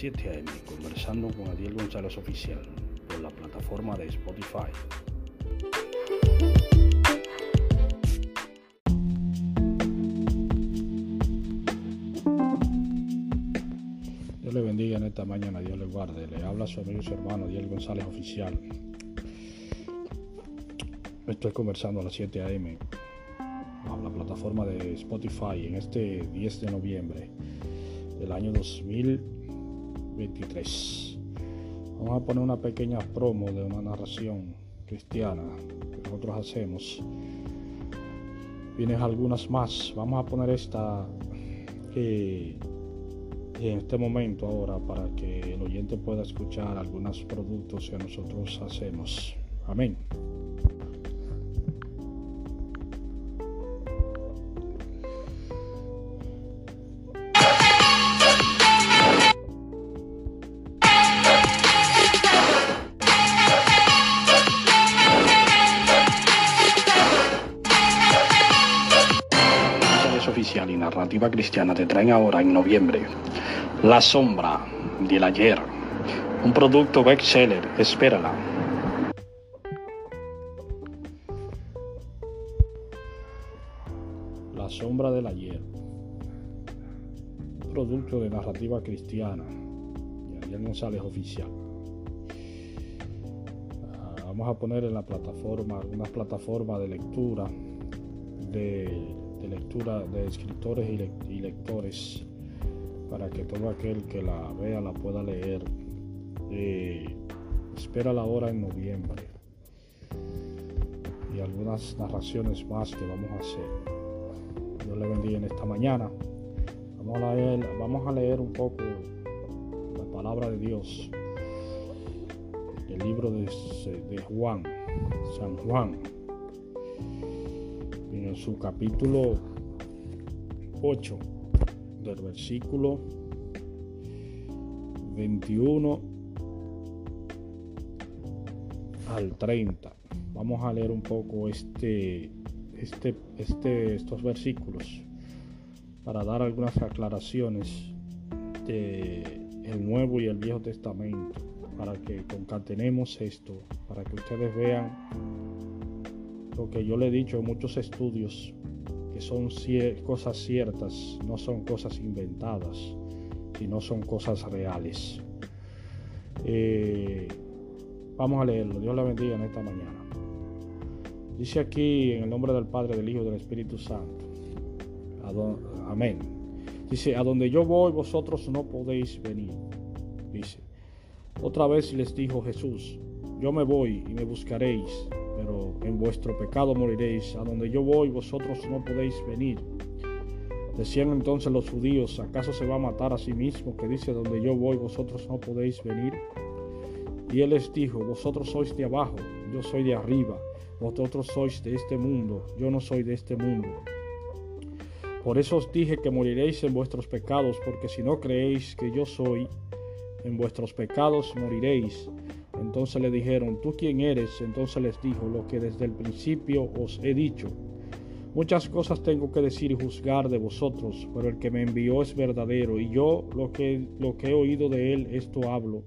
7 a.m. conversando con Adiel González Oficial por la plataforma de Spotify. Dios le bendiga en esta mañana, Dios le guarde. Le habla su amigo y su hermano Adiel González Oficial. Estoy conversando a las 7 a.m. a la plataforma de Spotify en este 10 de noviembre del año 2023. Vamos a poner una pequeña promo de una narración cristiana que nosotros hacemos. Vienes algunas más. Vamos a poner esta en este momento ahora para que el oyente pueda escuchar algunos productos que nosotros hacemos. Amén. Narrativa cristiana te traen ahora en noviembre La sombra del ayer, un producto bestseller, espérala. La sombra del ayer, producto de narrativa cristiana y Ariel González oficial. Ah, vamos a poner en la plataforma, una plataforma de lectura de de lectura de escritores y, lectores para que todo aquel que la vea la pueda leer. Eh, espera la hora en noviembre y algunas narraciones más que vamos a hacer. Dios le bendiga en esta mañana. Vamos a leer, vamos a leer un poco la palabra de Dios. El libro de, de Juan, San Juan, en su capítulo 8 del versículo 21 al 30. Vamos a leer un poco este, este, este, estos versículos para dar algunas aclaraciones de el Nuevo y el Viejo Testamento, para que concatenemos esto, para que ustedes vean que yo le he dicho en muchos estudios, que son cosas ciertas, no son cosas inventadas, sino son cosas reales. Eh, vamos a leerlo, Dios la bendiga en esta mañana. Dice aquí en el nombre del Padre, del Hijo y del Espíritu Santo. Amén. Dice, a donde yo voy vosotros no podéis venir. Dice, otra vez les dijo Jesús, yo me voy y me buscaréis pero en vuestro pecado moriréis. A donde yo voy, vosotros no podéis venir. Decían entonces los judíos, ¿acaso se va a matar a sí mismo que dice, donde yo voy, vosotros no podéis venir? Y él les dijo, vosotros sois de abajo, yo soy de arriba, vosotros sois de este mundo, yo no soy de este mundo. Por eso os dije que moriréis en vuestros pecados, porque si no creéis que yo soy, en vuestros pecados moriréis. Entonces le dijeron, ¿tú quién eres? Entonces les dijo, lo que desde el principio os he dicho. Muchas cosas tengo que decir y juzgar de vosotros, pero el que me envió es verdadero, y yo lo que, lo que he oído de él, esto hablo.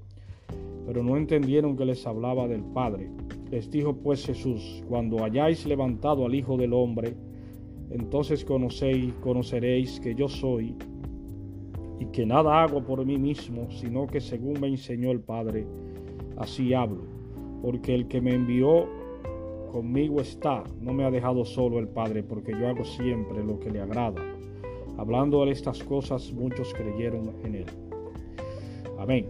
Pero no entendieron que les hablaba del Padre. Les dijo pues Jesús, cuando hayáis levantado al Hijo del Hombre, entonces conoceréis que yo soy, y que nada hago por mí mismo, sino que según me enseñó el Padre, así hablo, porque el que me envió conmigo está, no me ha dejado solo el Padre, porque yo hago siempre lo que le agrada. Hablando de estas cosas, muchos creyeron en él. Amén.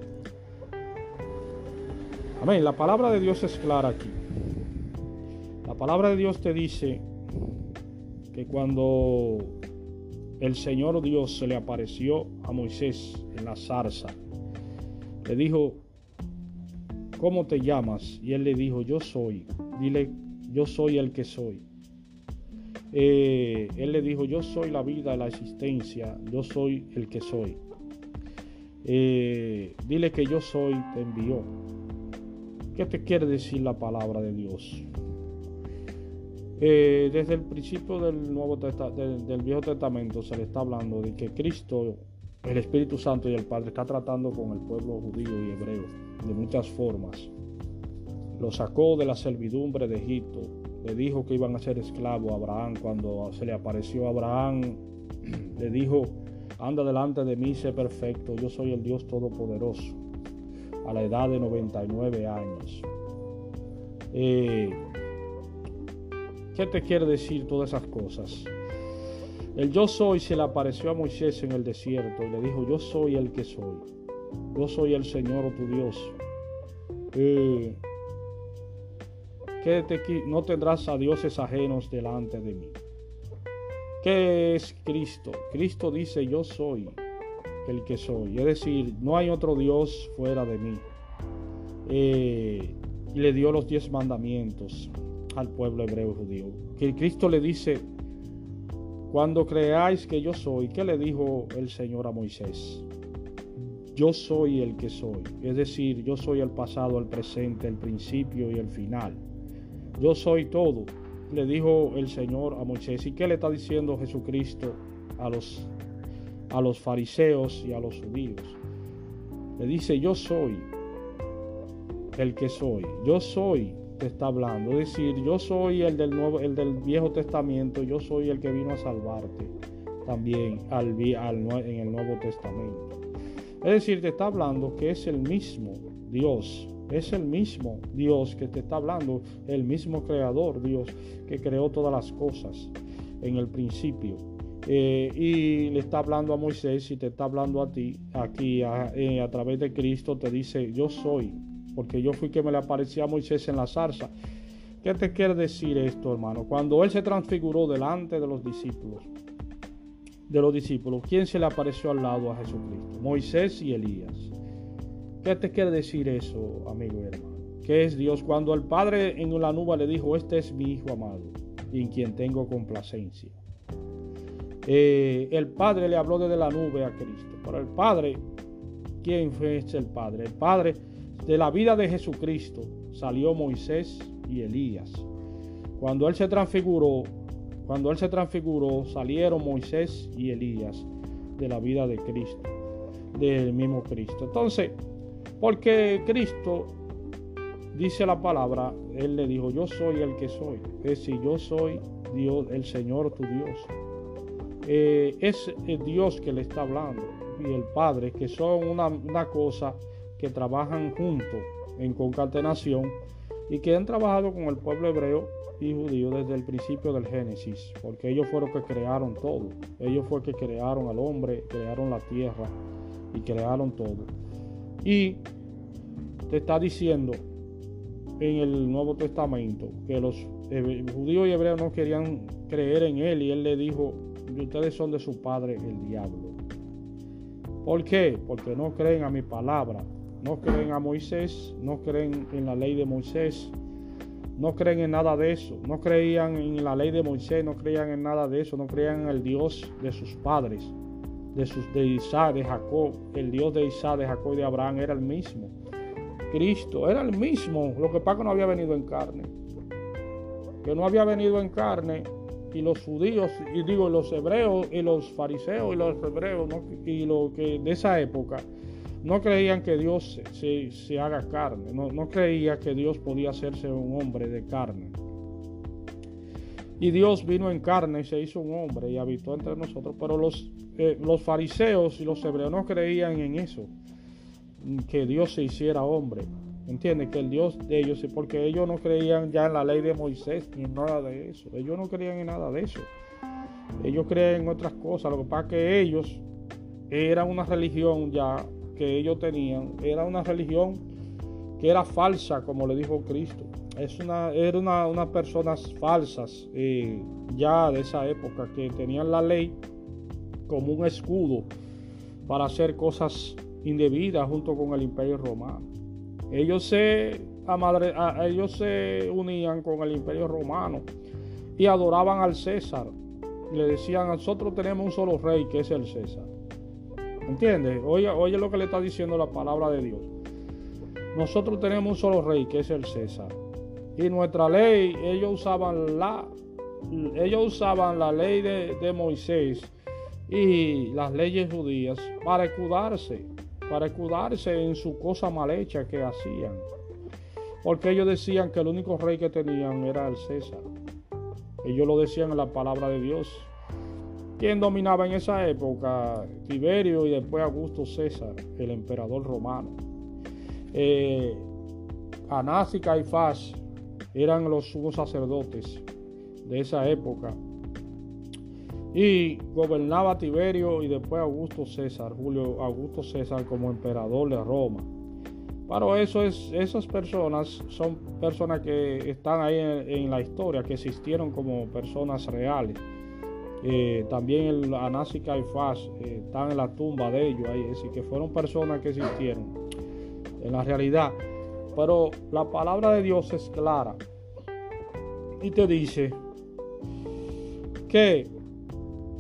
Amén. La palabra de Dios es clara aquí. La palabra de Dios te dice que cuando el Señor Dios se le apareció a Moisés en la zarza, le dijo, ¿cómo te llamas? Y él le dijo, yo soy. Dile, yo soy el que soy. Eh, él le dijo, yo soy la vida, la existencia, yo soy el que soy. Eh, dile que yo soy, te envió. ¿Qué te quiere decir la palabra de Dios? Eh, desde el principio del, Nuevo del Viejo Testamento se le está hablando de que Cristo el Espíritu Santo y el Padre está tratando con el pueblo judío y hebreo de muchas formas. Lo sacó de la servidumbre de Egipto, le dijo que iban a ser esclavos a Abraham. Cuando se le apareció a Abraham, le dijo, anda delante de mí, sé perfecto, yo soy el Dios Todopoderoso, a la edad de 99 años. Eh, ¿Qué te quiere decir todas esas cosas? El yo soy se le apareció a Moisés en el desierto y le dijo, yo soy el que soy. Yo soy el Señor tu Dios. Eh, que no tendrás a dioses ajenos delante de mí. ¿Qué es Cristo? Cristo dice, yo soy el que soy. Es decir, no hay otro Dios fuera de mí. Eh, y le dio los diez mandamientos al pueblo hebreo judío. Que Cristo le dice, cuando creáis que yo soy, ¿qué le dijo el Señor a Moisés? Yo soy el que soy. Es decir, yo soy el pasado, el presente, el principio y el final. Yo soy todo, le dijo el Señor a Moisés. ¿Y qué le está diciendo Jesucristo a los, a los fariseos y a los judíos? Le dice, yo soy el que soy. Yo soy está hablando. Es decir, yo soy el del, nuevo, el del Viejo Testamento, yo soy el que vino a salvarte también al, al, en el Nuevo Testamento. Es decir, te está hablando que es el mismo Dios, es el mismo Dios que te está hablando, el mismo creador Dios que creó todas las cosas en el principio. Eh, y le está hablando a Moisés y te está hablando a ti aquí a, eh, a través de Cristo, te dice, yo soy porque yo fui que me le aparecía a Moisés en la zarza. ¿Qué te quiere decir esto, hermano? Cuando él se transfiguró delante de los discípulos, de los discípulos, ¿quién se le apareció al lado a Jesucristo? Moisés y Elías. ¿Qué te quiere decir eso, amigo y hermano? ¿Qué es Dios? Cuando el Padre en la nube le dijo, este es mi Hijo amado, en quien tengo complacencia. Eh, el Padre le habló desde la nube a Cristo, pero el Padre, ¿quién fue el Padre? El Padre de la vida de Jesucristo salió Moisés y Elías. Cuando él se transfiguró, cuando él se transfiguró, salieron Moisés y Elías de la vida de Cristo, del mismo Cristo. Entonces, porque Cristo dice la palabra, él le dijo, yo soy el que soy. Es decir, yo soy Dios, el Señor tu Dios. Eh, es el Dios que le está hablando y el Padre, que son una, una cosa que trabajan juntos en concatenación y que han trabajado con el pueblo hebreo y judío desde el principio del Génesis, porque ellos fueron los que crearon todo. Ellos fueron que crearon al hombre, crearon la tierra y crearon todo. Y te está diciendo en el Nuevo Testamento que los judíos y hebreos no querían creer en él y él le dijo, ustedes son de su padre el diablo. ¿Por qué? Porque no creen a mi palabra no creen a Moisés, no creen en la ley de Moisés, no creen en nada de eso, no creían en la ley de Moisés, no creían en nada de eso, no creían en el Dios de sus padres, de, sus, de Isaac, de Jacob, el Dios de Isaac, de Jacob y de Abraham era el mismo. Cristo era el mismo, lo que que no había venido en carne, que no había venido en carne y los judíos, y digo los hebreos y los fariseos y los hebreos y lo que de esa época no creían que Dios se, haga carne, no, no creía que Dios podía hacerse un hombre de carne. Y Dios vino en carne y se hizo un hombre y habitó entre nosotros. Pero los, eh, los fariseos y los hebreos no creían en eso, que Dios se hiciera hombre. ¿Entiendes? Que el Dios de ellos, porque ellos no creían ya en la ley de Moisés ni en nada de eso. Ellos no creían en nada de eso. Ellos creían en otras cosas. Lo que pasa es que ellos eran una religión ya que ellos tenían era una religión que era falsa, como le dijo Cristo. Es una, era unas una personas falsas eh, ya de esa época que tenían la ley como un escudo para hacer cosas indebidas junto con el imperio romano. Ellos se, ellos se unían con el imperio romano y adoraban al César. Le decían, nosotros tenemos un solo rey que es el César. ¿Entiendes? Oye, oye lo que le está diciendo la palabra de Dios. Nosotros tenemos un solo rey, que es el César. Y nuestra ley, ellos usaban la, ellos usaban la ley de, Moisés y las leyes judías para escudarse, para escudarse en su cosa mal hecha que hacían. Porque ellos decían que el único rey que tenían era el César. Ellos lo decían en la palabra de Dios. ¿Quién dominaba en esa época? Tiberio y después Augusto César, el emperador romano. Eh, Anás y Caifás eran los sumos sacerdotes de esa época. Y gobernaba Tiberio y después Augusto César, Julio Augusto César como emperador de Roma. Pero esas personas son personas que están ahí en, la historia, que existieron como personas reales. Eh, también el Anás y Caifás eh, están en la tumba de ellos ahí, que fueron personas que existieron en la realidad. Pero la palabra de Dios es clara y te dice que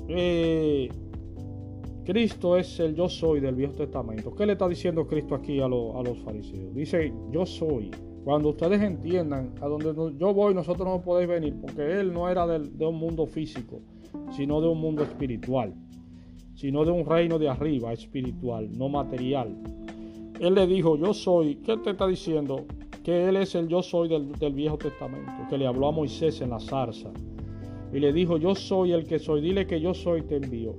eh, Cristo es el yo soy del Viejo Testamento. ¿Qué le está diciendo Cristo aquí a, los fariseos? Dice, yo soy. Cuando ustedes entiendan a donde yo voy, nosotros no podéis venir, porque Él no era de un mundo físico, sino de un mundo espiritual, sino de un reino de arriba, espiritual, no material. Él le dijo, yo soy. ¿Qué te está diciendo? Que Él es el yo soy del, Viejo Testamento, que le habló a Moisés en la zarza. Y le dijo, yo soy el que soy, dile que yo soy, te envío.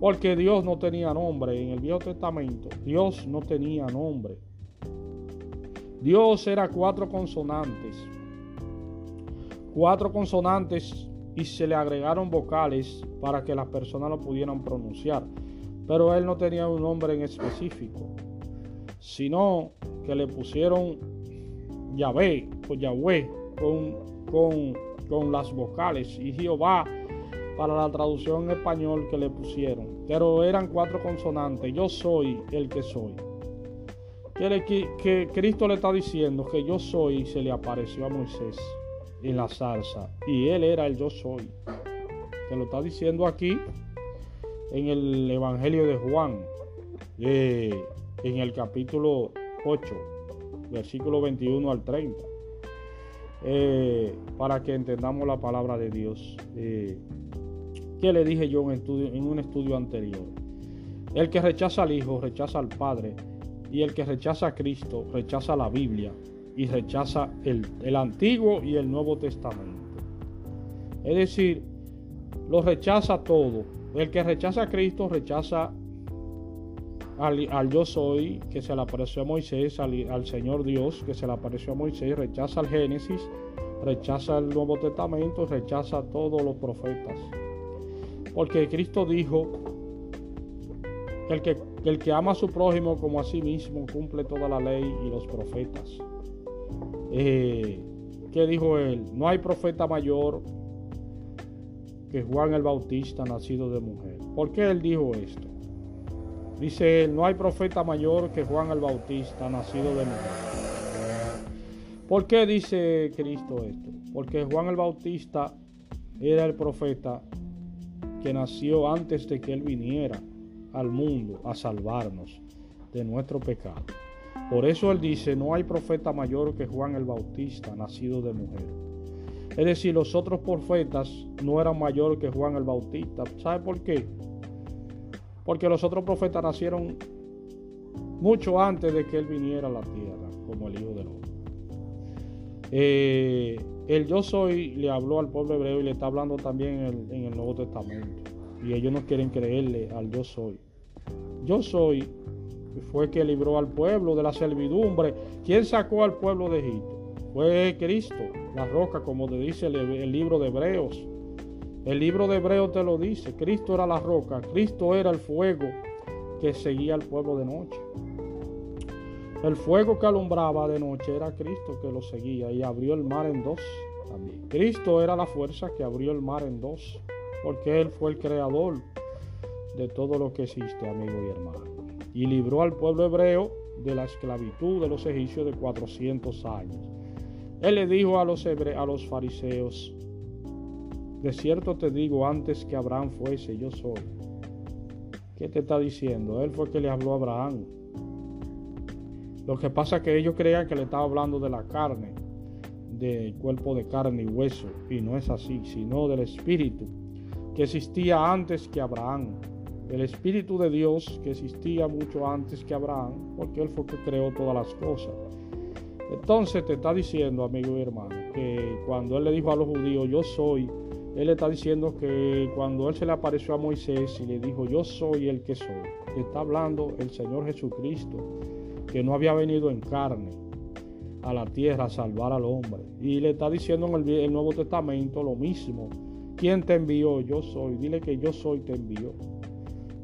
Porque Dios no tenía nombre en el Viejo Testamento. Dios no tenía nombre. Dios era cuatro consonantes. Cuatro consonantes y se le agregaron vocales para que las personas lo pudieran pronunciar. Pero él no tenía un nombre en específico, sino que le pusieron Yahvé o Yahweh con, con, con las vocales y Jehová para la traducción en español que le pusieron. Pero eran cuatro consonantes. Yo soy el que soy. Que, que Cristo le está diciendo que yo soy se le apareció a Moisés en la salsa. Y él era el yo soy. Te lo está diciendo aquí en el Evangelio de Juan. Eh, en el capítulo 8, versículo 21 al 30. Eh, para que entendamos la palabra de Dios. Eh, que le dije yo en, un estudio anterior. El que rechaza al Hijo rechaza al Padre y el que rechaza a Cristo rechaza la Biblia y rechaza el, el Antiguo y el Nuevo Testamento. Es decir, lo rechaza todo. El que rechaza a Cristo rechaza al, yo soy que se le apareció a Moisés, al, al, Señor Dios que se le apareció a Moisés, rechaza el Génesis, rechaza el Nuevo Testamento, rechaza todos los profetas. Porque Cristo dijo el que, el que ama a su prójimo como a sí mismo cumple toda la ley y los profetas. Eh, ¿Qué dijo él? No hay profeta mayor que Juan el Bautista nacido de mujer. ¿Por qué él dijo esto? Dice él, no hay profeta mayor que Juan el Bautista nacido de mujer. ¿Por qué dice Cristo esto? Porque Juan el Bautista era el profeta que nació antes de que Él viniera al mundo a salvarnos de nuestro pecado. Por eso Él dice, no hay profeta mayor que Juan el Bautista, nacido de mujer. Es decir, los otros profetas no eran mayor que Juan el Bautista. ¿Sabe por qué? Porque los otros profetas nacieron mucho antes de que Él viniera a la tierra como el Hijo del Hombre. Eh, el yo soy le habló al pueblo hebreo y le está hablando también en el, Nuevo Testamento. Y ellos no quieren creerle al yo soy. Yo soy fue que libró al pueblo de la servidumbre. ¿Quién sacó al pueblo de Egipto? Fue Cristo, la roca, como te dice el, el libro de Hebreos. El libro de Hebreos te lo dice. Cristo era la roca, Cristo era el fuego que seguía al pueblo de noche. El fuego que alumbraba de noche era Cristo que lo seguía y abrió el mar en dos también. Cristo era la fuerza que abrió el mar en dos, porque Él fue el creador de todo lo que existe, amigo y hermano. Y libró al pueblo hebreo de la esclavitud de los egipcios de 400 años. Él le dijo a los, a los fariseos, de cierto te digo, antes que Abraham fuese, yo soy. ¿Qué te está diciendo? Él fue el que le habló a Abraham. Lo que pasa es que ellos creían que le estaba hablando de la carne, del cuerpo de carne y hueso, y no es así, sino del espíritu. Que existía antes que Abraham. El Espíritu de Dios que existía mucho antes que Abraham, porque Él fue que creó todas las cosas. Entonces te está diciendo, amigo y hermano, que cuando Él le dijo a los judíos, yo soy, Él está diciendo que cuando Él se le apareció a Moisés y le dijo, yo soy el que soy, está hablando el Señor Jesucristo, que no había venido en carne a la tierra a salvar al hombre. Y le está diciendo en el, Nuevo Testamento lo mismo. ¿Quién te envió? Yo soy. Dile que yo soy te envió.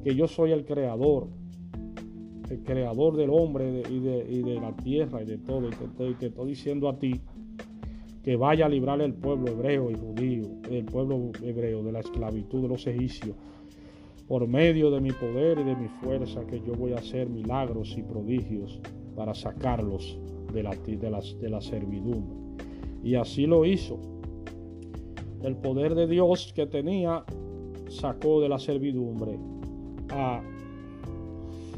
Que yo soy el creador. El creador del hombre y, de, la tierra y de todo. Y te, estoy diciendo a ti que vaya a librar el pueblo hebreo y judío, el pueblo hebreo de la esclavitud de los egipcios, por medio de mi poder y de mi fuerza, que yo voy a hacer milagros y prodigios para sacarlos de la, de de la servidumbre. Y así lo hizo. El poder de Dios que tenía sacó de la servidumbre a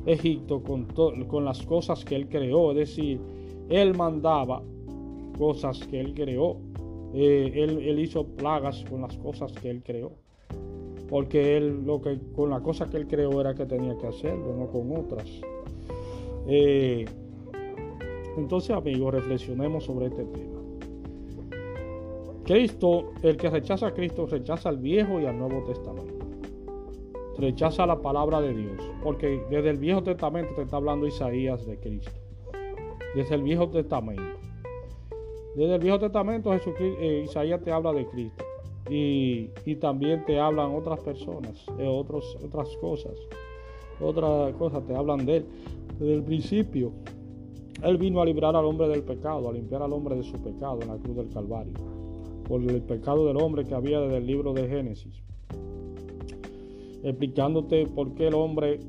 Egipto con, con las cosas que él creó. Es decir, él mandaba cosas que él creó. Eh, él, él, hizo plagas con las cosas que él creó. Porque él lo que con la cosa que él creó era que tenía que hacerlo, no con otras. Eh, entonces, amigos, reflexionemos sobre este tema. Cristo, el que rechaza a Cristo, rechaza al Viejo y al Nuevo Testamento. Rechaza la palabra de Dios, porque desde el Viejo Testamento te está hablando Isaías de Cristo. Desde el Viejo Testamento. Desde el Viejo Testamento eh, Isaías te habla de Cristo. Y, también te hablan otras personas, otros, otras cosas. Otras cosas te hablan de él. Desde el principio él vino a librar al hombre del pecado, a limpiar al hombre de su pecado en la cruz del Calvario, por el pecado del hombre que había desde el libro de Génesis, explicándote por qué el hombre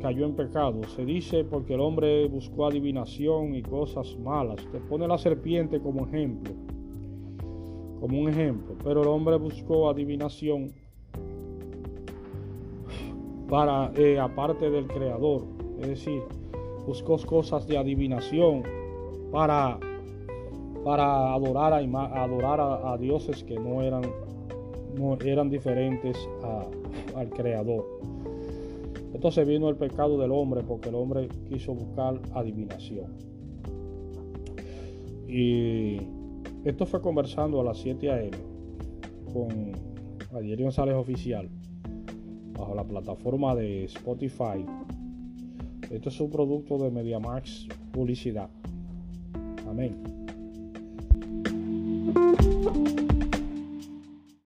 cayó en pecado. Se dice porque el hombre buscó adivinación y cosas malas. Te pone la serpiente como ejemplo, como un ejemplo, pero el hombre buscó adivinación para eh, aparte del creador, es decir, buscó cosas de adivinación para, para adorar, a, adorar a, dioses que no eran, no eran diferentes al Creador. Entonces vino el pecado del hombre porque el hombre quiso buscar adivinación. Y esto fue conversando a las 7 a.m. con Adiel González Oficial bajo la plataforma de Spotify esto es un producto de MediaMax Publicidad. Amén. thank you